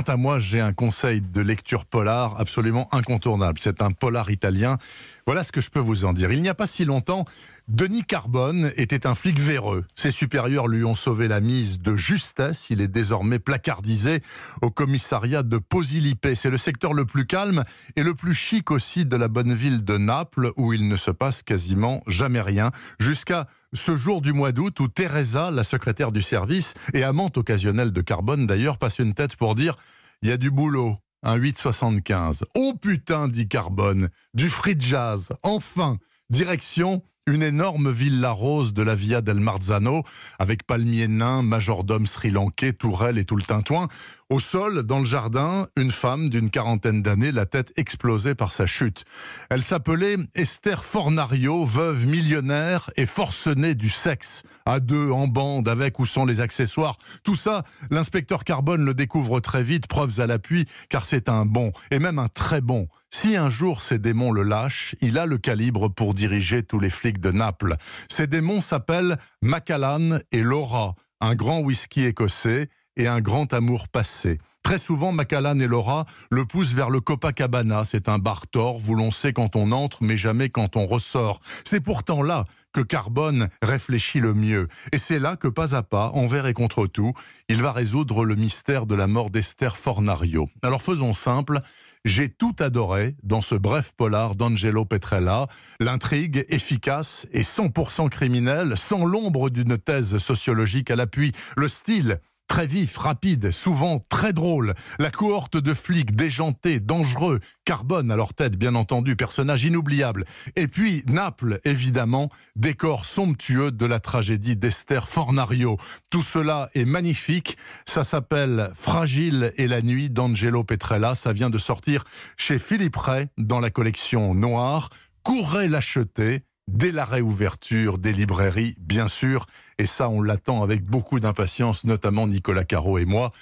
Quant à moi, j'ai un conseil de lecture polar absolument incontournable. C'est un polar italien. Voilà ce que je peux vous en dire. Il n'y a pas si longtemps, Denis Carbone était un flic véreux. Ses supérieurs lui ont sauvé la mise de justesse. Il est désormais placardisé au commissariat de Posillipe. C'est le secteur le plus calme et le plus chic aussi de la bonne ville de Naples où il ne se passe quasiment jamais rien. Jusqu'à ce jour du mois d'août où Teresa, la secrétaire du service et amante occasionnelle de Carbone d'ailleurs, passe une tête pour dire il y a du boulot. Un 8,75. Oh putain, dit Carbone. Du free jazz. Enfin. Direction une énorme villa rose de la Via del Marzano, avec palmiers nains, majordome sri-lankais, tourelle et tout le tintouin. Au sol, dans le jardin, une femme d'une quarantaine d'années, la tête explosée par sa chute. Elle s'appelait Esther Fornario, veuve millionnaire et forcenée du sexe. À deux, en bande, avec ou sans les accessoires. Tout ça, l'inspecteur Carbone le découvre très vite, preuves à l'appui, car c'est un bon, et même un très bon. Si un jour ces démons le lâchent, il a le calibre pour diriger tous les flics de Naples. Ces démons s'appellent Macallan et Laura, un grand whisky écossais et un grand amour passé. Très souvent, Macallan et Laura le poussent vers le Copacabana. C'est un bar tort où l'on sait quand on entre, mais jamais quand on ressort. C'est pourtant là que Carbone réfléchit le mieux. Et c'est là que, pas à pas, envers et contre tout, il va résoudre le mystère de la mort d'Esther Fornario. Alors faisons simple, j'ai tout adoré dans ce bref polar d'Angelo Petrella. L'intrigue efficace et 100% criminelle, sans l'ombre d'une thèse sociologique à l'appui. Le style Très vif, rapide, souvent très drôle. La cohorte de flics déjantés, dangereux, Carbone à leur tête, bien entendu, personnage inoubliable. Et puis Naples, évidemment, décor somptueux de la tragédie d'Esther Fornario. Tout cela est magnifique. Ça s'appelle Fragile et la nuit d'Angelo Petrella. Ça vient de sortir chez Philippe Ray dans la collection Noire. Courez l'acheter dès la réouverture des librairies, bien sûr. Et ça, on l'attend avec beaucoup d'impatience, notamment Nicolas Caro et moi.